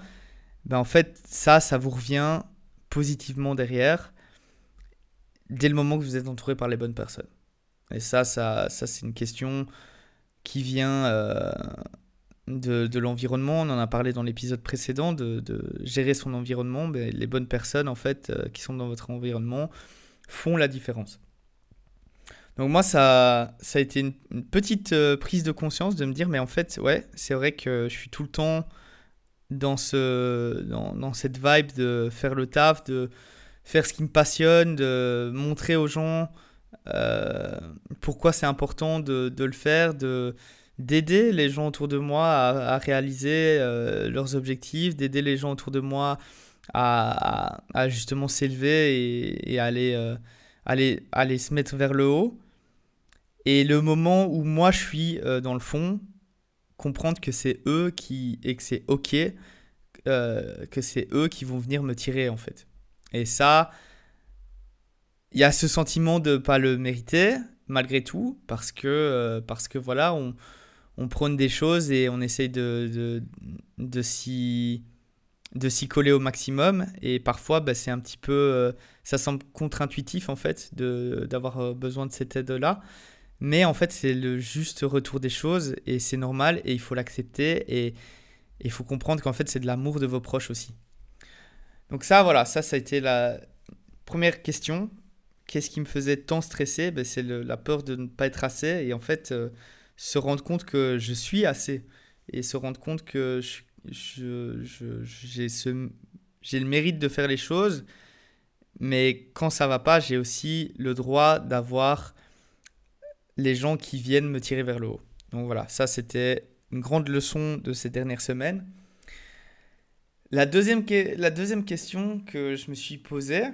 Speaker 1: ben en fait, ça, ça vous revient positivement derrière dès le moment que vous êtes entouré par les bonnes personnes. Et ça, ça, ça c'est une question qui vient euh, de, l'environnement. On en a parlé dans l'épisode précédent, de, gérer son environnement. Mais les bonnes personnes, en fait, euh, qui sont dans votre environnement, font la différence. Donc moi, ça, a été une, petite euh, prise de conscience de me dire, mais en fait, ouais, c'est vrai que je suis tout le temps dans, ce, dans, cette vibe de faire le taf, de faire ce qui me passionne, de montrer aux gens euh, pourquoi c'est important de, le faire, de d'aider les gens autour de moi à, réaliser euh, leurs objectifs, d'aider les gens autour de moi à, justement s'élever et, et aller, aller, aller se mettre vers le haut. Et le moment où moi je suis euh, dans le fond, comprendre que c'est eux qui et que c'est ok, euh, que c'est eux qui vont venir me tirer en fait. Et ça, il y a ce sentiment de pas le mériter malgré tout parce que euh, parce que voilà on, on prône des choses et on essaye de, de, s'y coller au maximum et parfois bah, c'est un petit peu ça semble contre-intuitif en fait d'avoir besoin de cette aide là mais en fait, c'est le juste retour des choses et c'est normal et il faut l'accepter et il faut comprendre qu'en fait, c'est de l'amour de vos proches aussi. Donc ça, voilà, ça, ça a été la première question. Qu'est-ce qui me faisait tant stresser? Ben, C'est la peur de ne pas être assez et en fait, euh, se rendre compte que je suis assez et se rendre compte que je, j'ai le mérite de faire les choses, mais quand ça va pas, j'ai aussi le droit d'avoir les gens qui viennent me tirer vers le haut. Donc voilà, ça c'était une grande leçon de ces dernières semaines. La deuxième, la deuxième question que je me suis posée,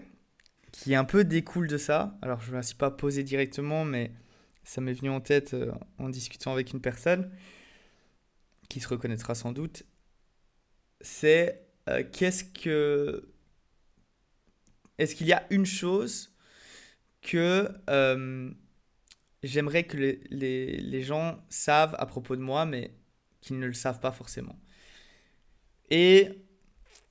Speaker 1: qui un peu découle de ça, alors je ne me la suis pas posée directement, mais ça m'est venu en tête euh, en discutant avec une personne qui se reconnaîtra sans doute, c'est euh, qu'est-ce que... Est-ce qu'il y a une chose que... Euh, j'aimerais que les, les, gens savent à propos de moi, mais qu'ils ne le savent pas forcément.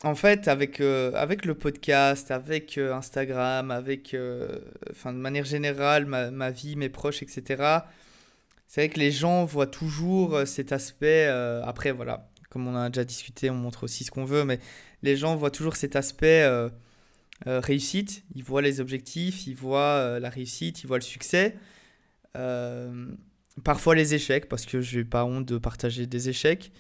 Speaker 1: En fait, avec, euh, avec le podcast, avec euh, Instagram, avec, euh, enfin, de manière générale, ma, ma, vie, mes proches, etc., c'est vrai que les gens voient toujours cet aspect, après, voilà, comme on a déjà discuté, on montre aussi ce qu'on veut, mais les gens voient toujours cet aspect réussite, ils voient les objectifs, ils voient la réussite, ils voient le succès, parfois les échecs, parce que je n'ai pas honte de partager des échecs.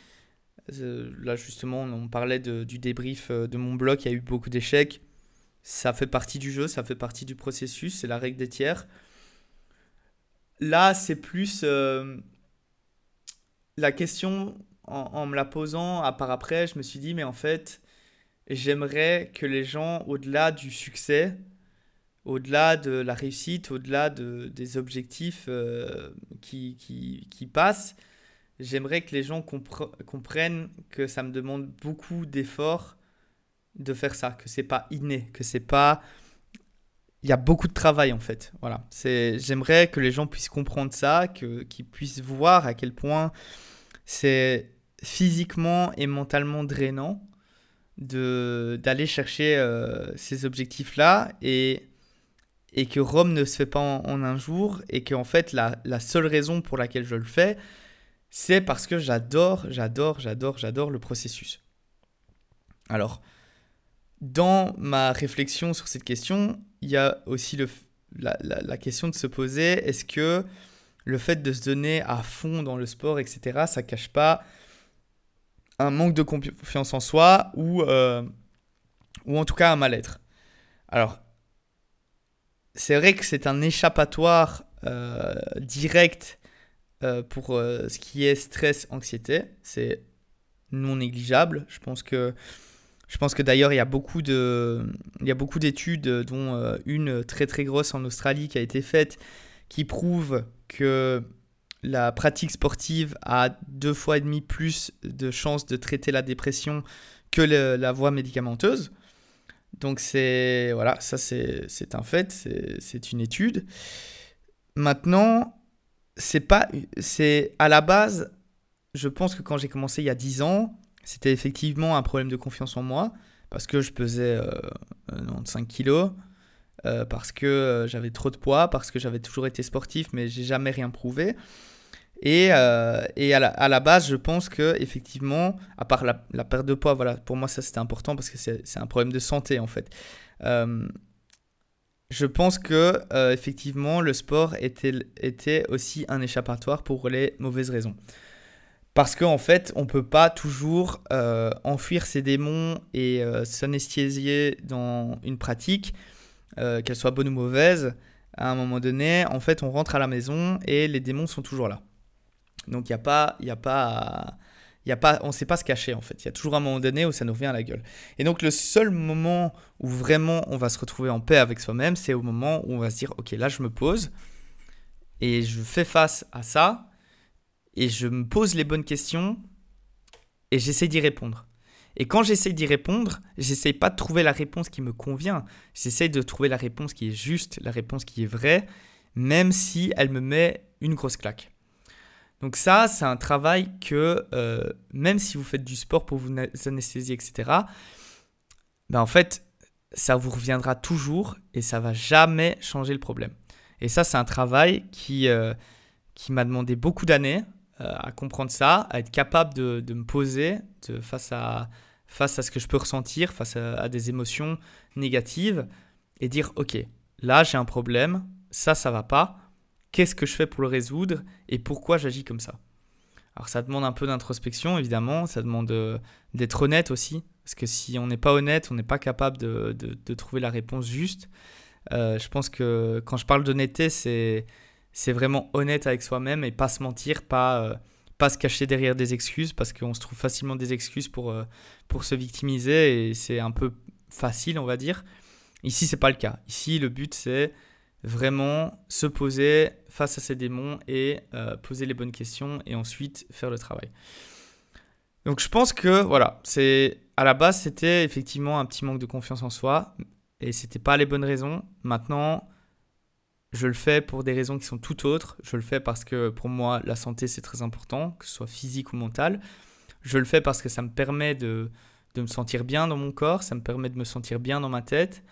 Speaker 1: Euh, là, justement, on parlait du débrief euh, de mon blog, il y a eu beaucoup d'échecs. Ça fait partie du jeu, ça fait partie du processus, c'est la règle des tiers. Là, c'est plus la question, en, me la posant, à part après, je me suis dit, mais en fait, j'aimerais que les gens, au-delà du succès, au-delà de la réussite, au-delà de, des objectifs euh, qui, qui, qui, passent, j'aimerais que les gens comprennent que ça me demande beaucoup d'efforts de faire ça, que c'est pas inné, que c'est pas il y a beaucoup de travail en fait. Voilà, j'aimerais que les gens puissent comprendre ça, que qu'ils puissent voir à quel point c'est physiquement et mentalement drainant d'aller chercher euh, ces objectifs là et et que Rome ne se fait pas en, un jour et que en fait la, la, seule raison pour laquelle je le fais, c'est parce que j'adore, j'adore, j'adore, j'adore le processus. Alors, dans ma réflexion sur cette question, il y a aussi le, la, la, la, question de se poser, est-ce que le fait de se donner à fond dans le sport, etc., ça cache pas un manque de confiance en soi ou, euh, ou en tout cas un mal-être? Alors, c'est vrai que c'est un échappatoire euh, direct euh, pour euh, ce qui est stress, anxiété. C'est non négligeable. Je pense que, je pense que d'ailleurs, il y a beaucoup, de, il y a beaucoup d'études, dont une très très grosse en Australie qui a été faite, qui prouve que la pratique sportive a deux fois et demi plus de chances de traiter la dépression que la voie médicamenteuse. Donc c'est voilà, ça c'est un fait, c'est une étude. Maintenant, c'est pas c'est à la base, je pense que quand j'ai commencé il y a 10 ans, c'était effectivement un problème de confiance en moi parce que je pesais euh, 5 kilos, euh, parce que euh, j'avais trop de poids, parce que j'avais toujours été sportif, mais j'ai jamais rien prouvé. Et, euh, et à, la, à, la, base, je pense que effectivement, à part la, la perte de poids, voilà, pour moi ça c'était important parce que c'est un problème de santé en fait. Je pense que effectivement le sport était, était aussi un échappatoire pour les mauvaises raisons. Parce qu'en en fait, on ne peut pas toujours enfuir ses démons et s'anesthésier dans une pratique euh, qu'elle soit bonne ou mauvaise, à un moment donné, en fait, on rentre à la maison et les démons sont toujours là. Donc il n'y a pas, y a pas, y a pas, on ne sait pas se cacher en fait. Il y a toujours un moment donné où ça nous revient à la gueule. Et donc le seul moment où vraiment on va se retrouver en paix avec soi-même, c'est au moment où on va se dire, ok, là je me pose et je fais face à ça et je me pose les bonnes questions et j'essaie d'y répondre. Et quand j'essaye d'y répondre, j'essaye pas de trouver la réponse qui me convient. J'essaye de trouver la réponse qui est juste, la réponse qui est vraie, même si elle me met une grosse claque. Donc ça, c'est un travail que, euh, même si vous faites du sport pour vous anesthésier, etc., ben en fait, ça vous reviendra toujours et ça va jamais changer le problème. Et ça, c'est un travail qui, euh, qui m'a demandé beaucoup d'années euh, à comprendre ça, à être capable de, me poser face à, face à ce que je peux ressentir, face à, des émotions négatives, et dire, ok, là j'ai un problème, ça, ça va pas, qu'est-ce que je fais pour le résoudre, et pourquoi j'agis comme ça Alors ça demande un peu d'introspection, évidemment, ça demande euh, d'être honnête aussi, parce que si on n'est pas honnête, on n'est pas capable de, de, trouver la réponse juste. Euh, je pense que quand je parle d'honnêteté, c'est, c'est vraiment honnête avec soi-même et pas se mentir, pas... Euh, pas se cacher derrière des excuses parce qu'on se trouve facilement des excuses pour, pour se victimiser et c'est un peu facile, on va dire. Ici, c'est pas le cas. Ici, le but, c'est vraiment se poser face à ses démons et euh, poser les bonnes questions et ensuite faire le travail. Donc, je pense que voilà, c'est à la base, c'était effectivement un petit manque de confiance en soi et c'était pas les bonnes raisons. Maintenant, je le fais pour des raisons qui sont tout autres. Je le fais parce que pour moi, la santé, c'est très important, que ce soit physique ou mental. Je le fais parce que ça me permet de, de me sentir bien dans mon corps, ça me permet de me sentir bien dans ma tête,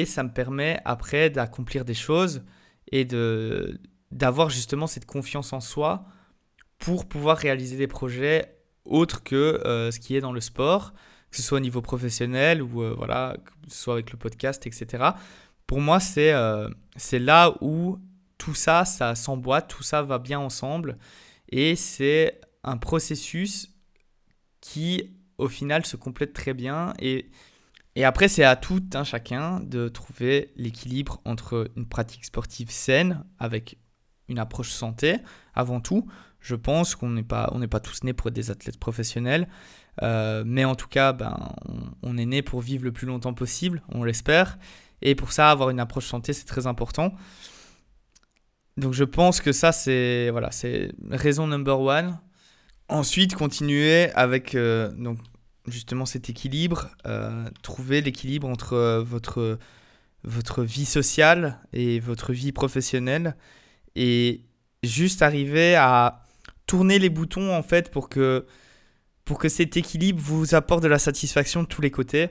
Speaker 1: et ça me permet après d'accomplir des choses et de d'avoir justement cette confiance en soi pour pouvoir réaliser des projets autres que euh, ce qui est dans le sport, que ce soit au niveau professionnel ou euh, voilà, que ce soit avec le podcast, etc pour moi, c'est euh, c'est là où tout ça, ça s'emboîte, tout ça va bien ensemble. Et c'est un processus qui, au final, se complète très bien. Et, et après, c'est à tout un chacun de trouver l'équilibre entre une pratique sportive saine, avec une approche santé, avant tout. Je pense qu'on n'est pas, on pas tous nés pour être des athlètes professionnels. Euh, mais en tout cas, ben, on, est né pour vivre le plus longtemps possible, on l'espère. Et pour ça, avoir une approche santé, c'est très important. Donc je pense que ça, c'est voilà, c'est raison number one. Ensuite, continuer avec euh, donc justement cet équilibre, euh, trouver l'équilibre entre euh, votre, votre vie sociale et votre vie professionnelle et juste arriver à tourner les boutons en fait pour que, pour que cet équilibre vous apporte de la satisfaction de tous les côtés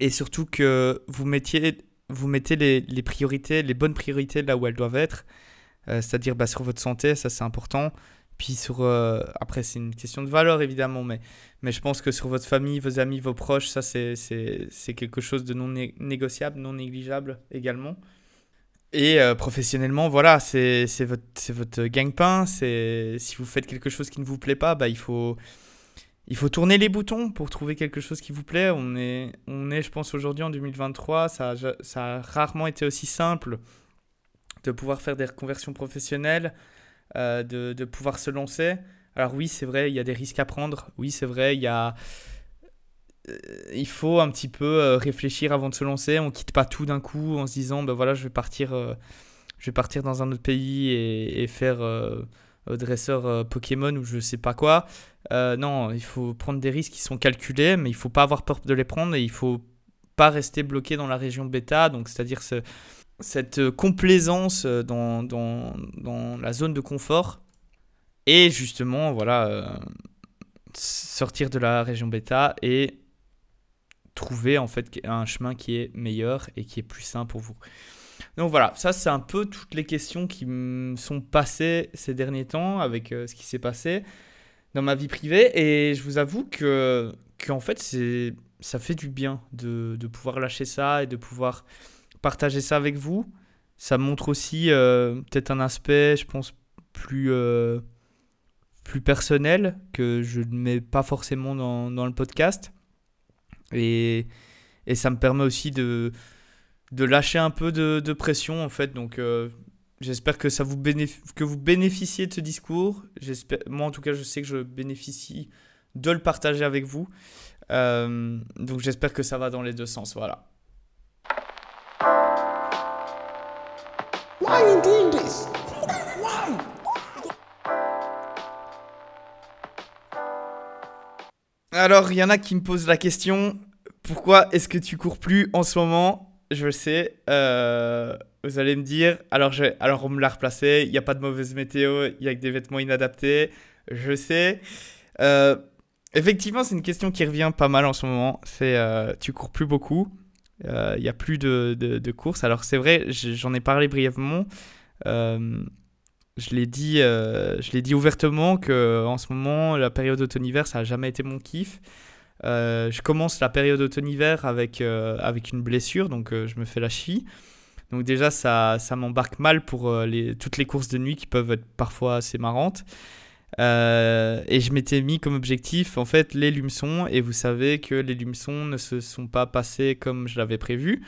Speaker 1: et surtout que vous mettiez, vous mettez les, priorités, les bonnes priorités là où elles doivent être, euh, c'est-à-dire bah, sur votre santé, ça c'est important. Puis sur, euh, après c'est une question de valeur évidemment, mais, mais je pense que sur votre famille, vos amis, vos proches, ça c'est quelque chose de non négociable, non négligeable également. Et euh, professionnellement, voilà, c'est votre, votre gagne-pain. Si vous faites quelque chose qui ne vous plaît pas, bah, il faut, il faut tourner les boutons pour trouver quelque chose qui vous plaît. On est, on est je pense, aujourd'hui en 2023. Ça, ça a rarement été aussi simple de pouvoir faire des reconversions professionnelles, euh, de, de, pouvoir se lancer. Alors oui, c'est vrai, il y a des risques à prendre. Oui, c'est vrai, il y a... Euh, il faut un petit peu euh, réfléchir avant de se lancer. On quitte pas tout d'un coup en se disant, ben voilà, je vais partir, je vais partir dans un autre pays et, faire dresseur Pokémon ou je sais pas quoi. Non, il faut prendre des risques qui sont calculés, mais il faut pas avoir peur de les prendre et il faut pas rester bloqué dans la région bêta, donc c'est-à-dire cette complaisance dans, dans, dans, la zone de confort. Et justement, voilà, sortir de la région bêta et trouver en fait un chemin qui est meilleur et qui est plus sain pour vous. Donc voilà, ça c'est un peu toutes les questions qui me sont passées ces derniers temps avec euh, ce qui s'est passé dans ma vie privée et je vous avoue que qu'en fait c'est ça fait du bien de, de, pouvoir lâcher ça et de pouvoir partager ça avec vous. Ça montre aussi euh, peut-être un aspect, je pense, plus, euh, plus personnel que je ne mets pas forcément dans, le podcast. Et, et, ça me permet aussi de, de lâcher un peu de, de pression, en fait. Donc, euh, j'espère que, ça vous que vous bénéficiez de ce discours. Moi, en tout cas, je sais que je bénéficie de le partager avec vous. Donc, j'espère que ça va dans les deux sens. Voilà. Why are you doing this? Why? Alors, il y en a qui me posent la question pourquoi est-ce que tu cours plus en ce moment? Je sais. Euh, vous allez me dire alors, je, alors on me l'a replacé. Il n'y a pas de mauvaise météo. Il y a que des vêtements inadaptés. Je sais. Euh, effectivement, c'est une question qui revient pas mal en ce moment. C'est euh, tu cours plus beaucoup. Il n'y a plus de, de, courses. Alors, c'est vrai, j'en ai parlé brièvement je l'ai dit, euh, dit ouvertement que en ce moment, la période automne-hiver, ça n'a jamais été mon kiff. Euh, je commence la période automne-hiver avec, euh, avec une blessure, donc je me fais la chie. Donc déjà, ça, ça m'embarque mal pour les, toutes les courses de nuit qui peuvent être parfois assez marrantes. Et je m'étais mis comme objectif, en fait, les lumeçons. Et vous savez que les lumeçons ne se sont pas passés comme je l'avais prévu.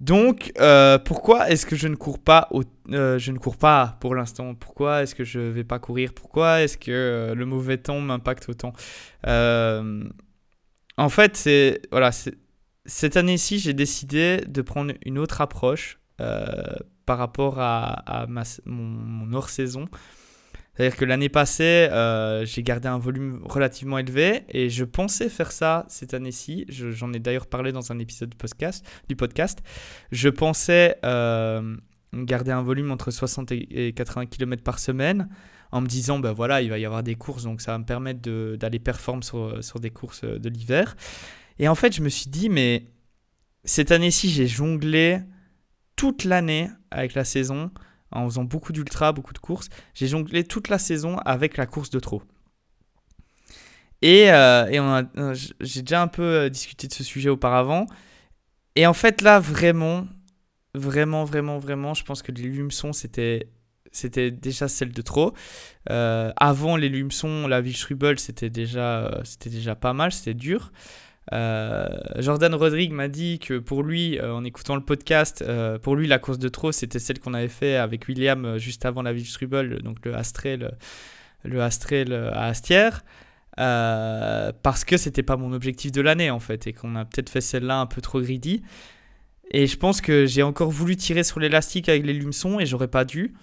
Speaker 1: Donc, euh, pourquoi est-ce que je ne cours pas euh, Je ne cours pas pour l'instant? Pourquoi est-ce que je ne vais pas courir? Pourquoi est-ce que euh, le mauvais temps m'impacte autant? En fait, c'est voilà, cette année-ci, j'ai décidé de prendre une autre approche par rapport à, ma, mon hors-saison. C'est-à-dire que l'année passée, euh, j'ai gardé un volume relativement élevé et je pensais faire ça cette année-ci. J'en ai d'ailleurs parlé dans un épisode du podcast. Du podcast. Je pensais euh, garder un volume entre 60 et 80 km par semaine en me disant, ben voilà, il va y avoir des courses, donc ça va me permettre d'aller performer sur, sur des courses de l'hiver. Et en fait, je me suis dit, mais cette année-ci, j'ai jonglé toute l'année avec la saison en faisant beaucoup d'ultra, beaucoup de courses. J'ai jonglé toute la saison avec la course de trop. Et, euh, euh, j'ai déjà un peu euh, discuté de ce sujet auparavant. Et en fait, là, vraiment, vraiment, vraiment, vraiment, je pense que les lumeçons, c'était déjà celle de trop. avant les lumeçons, la Wildstrubel, c'était déjà, c'était déjà pas mal, c'était dur. Euh, Jordan Rodrigue m'a dit que pour lui, euh, en écoutant le podcast, euh, pour lui, la course de trop, c'était celle qu'on avait fait avec William juste avant la Strubel, donc le Astrel, le Astrel à Astière. parce que c'était pas mon objectif de l'année en fait et qu'on a peut-être fait celle-là un peu trop greedy et je pense que j'ai encore voulu tirer sur l'élastique avec les lumeçons et j'aurais pas dû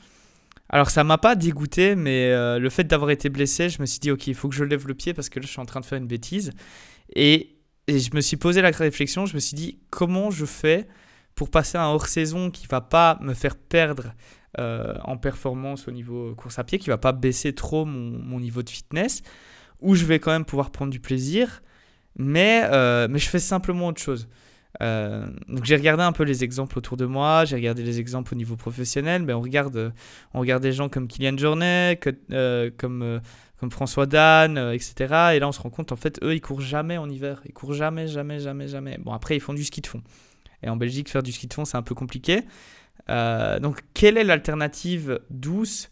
Speaker 1: alors ça m'a pas dégoûté mais le fait d'avoir été blessé je me suis dit ok il faut que je lève le pied parce que là je suis en train de faire une bêtise et et je me suis posé la réflexion, je me suis dit comment je fais pour passer un hors-saison qui va pas me faire perdre euh, en performance au niveau course à pied, qui va pas baisser trop mon, niveau de fitness, où je vais quand même pouvoir prendre du plaisir, mais, euh, mais je fais simplement autre chose. Euh, donc j'ai regardé un peu les exemples autour de moi, j'ai regardé les exemples au niveau professionnel, mais on regarde, on regarde des gens comme Kylian Jornet, comme comme François Dan, euh, etc. Et là, on se rend compte, en fait, eux, ils courent jamais en hiver. Ils courent jamais, jamais, jamais, jamais. Bon, après, ils font du ski de fond. Et en Belgique, faire du ski de fond, c'est un peu compliqué. Euh, donc, quelle est l'alternative douce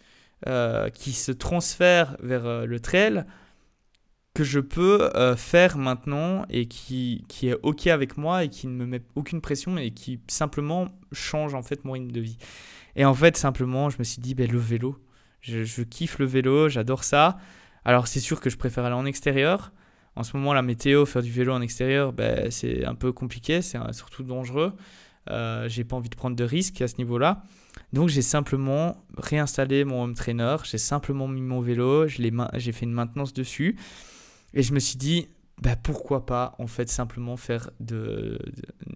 Speaker 1: euh, qui se transfère vers le trail que je peux faire maintenant et qui, qui est OK avec moi et qui ne me met aucune pression et qui simplement change en fait mon rythme de vie? Et en fait, simplement, je me suis dit, ben, le vélo, je, kiffe le vélo, j'adore ça. Alors c'est sûr que je préfère aller en extérieur. En ce moment, la météo, faire du vélo en extérieur, ben, c'est un peu compliqué, c'est surtout dangereux. Euh, j'ai pas envie de prendre de risques à ce niveau-là. Donc j'ai simplement réinstallé mon home trainer, j'ai simplement mis mon vélo, j'ai fait une maintenance dessus. Et je me suis dit, bah, pourquoi pas en fait simplement faire de,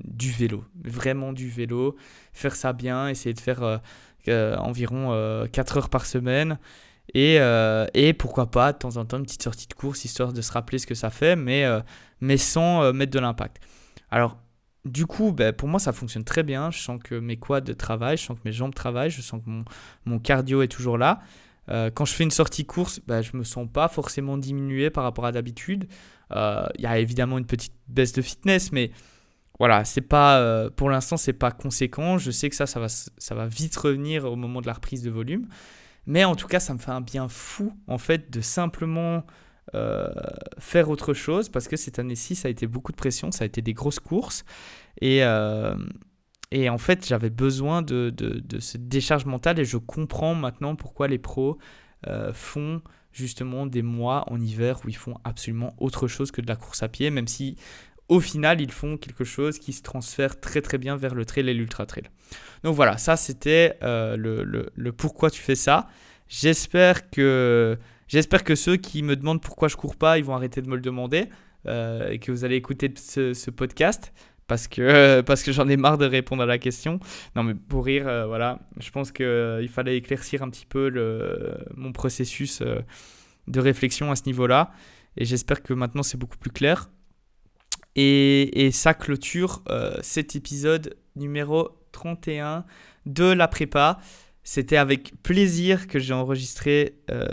Speaker 1: du vélo, vraiment du vélo, faire ça bien, essayer de faire euh, euh, environ 4 heures par semaine. Et, et, pourquoi pas de temps en temps une petite sortie de course histoire de se rappeler ce que ça fait, mais, mais sans mettre de l'impact. Alors du coup, ben, pour moi, ça fonctionne très bien. Je sens que mes quads travaillent, je sens que mes jambes travaillent, je sens que mon, mon cardio est toujours là. Euh, quand je fais une sortie course, ben, je ne me sens pas forcément diminué par rapport à d'habitude. Euh, il y a évidemment une petite baisse de fitness, mais voilà, c'est pas, euh, pour l'instant, c'est pas conséquent. Je sais que ça, ça va, ça va vite revenir au moment de la reprise de volume. Mais en tout cas, ça me fait un bien fou, en fait, de simplement euh, faire autre chose parce que cette année-ci, ça a été beaucoup de pression, ça a été des grosses courses. Et, euh, et en fait, j'avais besoin de, de, de, cette décharge mentale et je comprends maintenant pourquoi les pros euh, font justement des mois en hiver où ils font absolument autre chose que de la course à pied, même si au final, ils font quelque chose qui se transfère très très bien vers le trail et l'ultra trail. Donc voilà, ça c'était le, le, pourquoi tu fais ça. J'espère que J'espère que ceux qui me demandent pourquoi je cours pas, ils vont arrêter de me le demander euh, et que vous allez écouter ce, podcast parce que, (laughs) parce que j'en ai marre de répondre à la question. Non, mais pour rire, euh, voilà, je pense qu'il euh, fallait éclaircir un petit peu le, mon processus de réflexion à ce niveau-là. Et j'espère que maintenant c'est beaucoup plus clair. Et, et ça clôture cet épisode numéro 31 de la prépa. C'était avec plaisir que j'ai enregistré euh,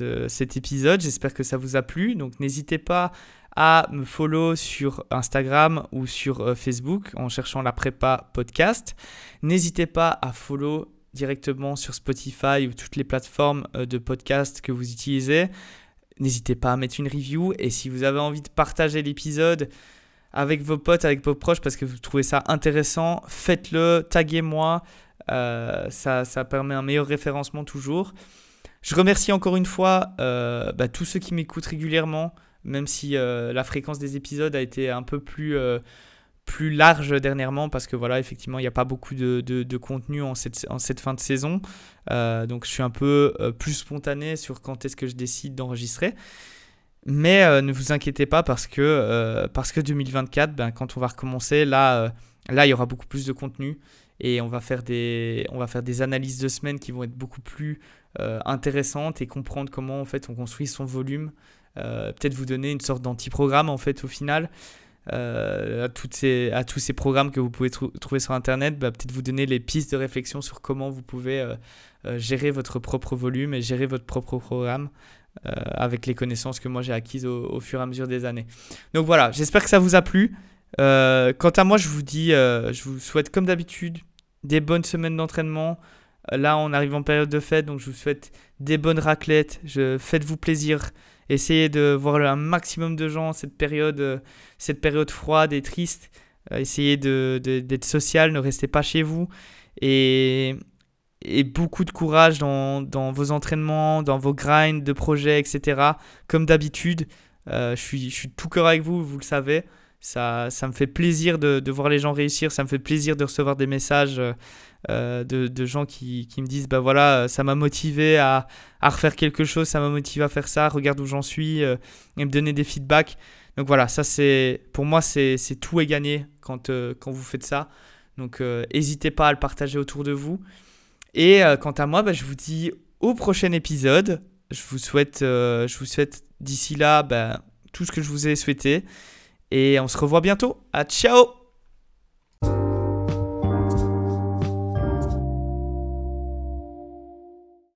Speaker 1: euh, cet épisode. J'espère que ça vous a plu. Donc n'hésitez pas à me follow sur Instagram ou sur euh, Facebook en cherchant la prépa podcast. N'hésitez pas à follow directement sur Spotify ou toutes les plateformes de podcast que vous utilisez. N'hésitez pas à mettre une review et si vous avez envie de partager l'épisode avec vos potes, avec vos proches parce que vous trouvez ça intéressant, faites-le, taguez-moi. Euh, ça, ça, permet un meilleur référencement toujours. Je remercie encore une fois euh, bah, tous ceux qui m'écoutent régulièrement, même si euh, la fréquence des épisodes a été un peu plus, plus large dernièrement, parce que voilà, effectivement, il n'y a pas beaucoup de, de, contenu en cette, en cette, fin de saison. donc je suis un peu plus spontané sur quand est-ce que je décide d'enregistrer. Mais ne vous inquiétez pas parce que, parce que 2024, ben, quand on va recommencer, là, là, il y aura beaucoup plus de contenu et on va faire des, on va faire des analyses de semaines qui vont être beaucoup plus euh, intéressantes et comprendre comment en fait on construit son volume. Euh, peut-être vous donner une sorte d'anti-programme en fait au final. Euh, à, toutes ces, à tous ces programmes que vous pouvez trouver sur Internet, bah, peut-être vous donner les pistes de réflexion sur comment vous pouvez gérer votre propre volume et gérer votre propre programme avec les connaissances que moi j'ai acquises au, fur et à mesure des années. Donc voilà, j'espère que ça vous a plu. quant à moi, je vous dis, je vous souhaite comme d'habitude des bonnes semaines d'entraînement. Euh, là, on arrive en période de fête, donc je vous souhaite des bonnes raclettes. Faites-vous plaisir. Essayez de voir un maximum de gens cette période, euh, cette période froide et triste. Euh, essayez de, d'être social, ne restez pas chez vous. Et, et beaucoup de courage dans, dans, vos entraînements, dans vos grinds de projets, etc. Comme d'habitude, je, suis, je suis tout cœur avec vous, vous le savez. Ça, ça me fait plaisir de, de, voir les gens réussir, ça me fait plaisir de recevoir des messages euh, de, gens qui, qui, me disent bah voilà, ça m'a motivé à, à, refaire quelque chose, ça m'a motivé à faire ça, regarde où j'en suis, euh, et me donner des feedbacks. Donc voilà, ça c'est pour moi c'est tout est gagné quand, euh, quand vous faites ça. Donc n'hésitez pas à le partager autour de vous. Et quant à moi, bah, je vous dis au prochain épisode. Je vous souhaite, je vous souhaite d'ici là bah, tout ce que je vous ai souhaité. Et on se revoit bientôt. À ciao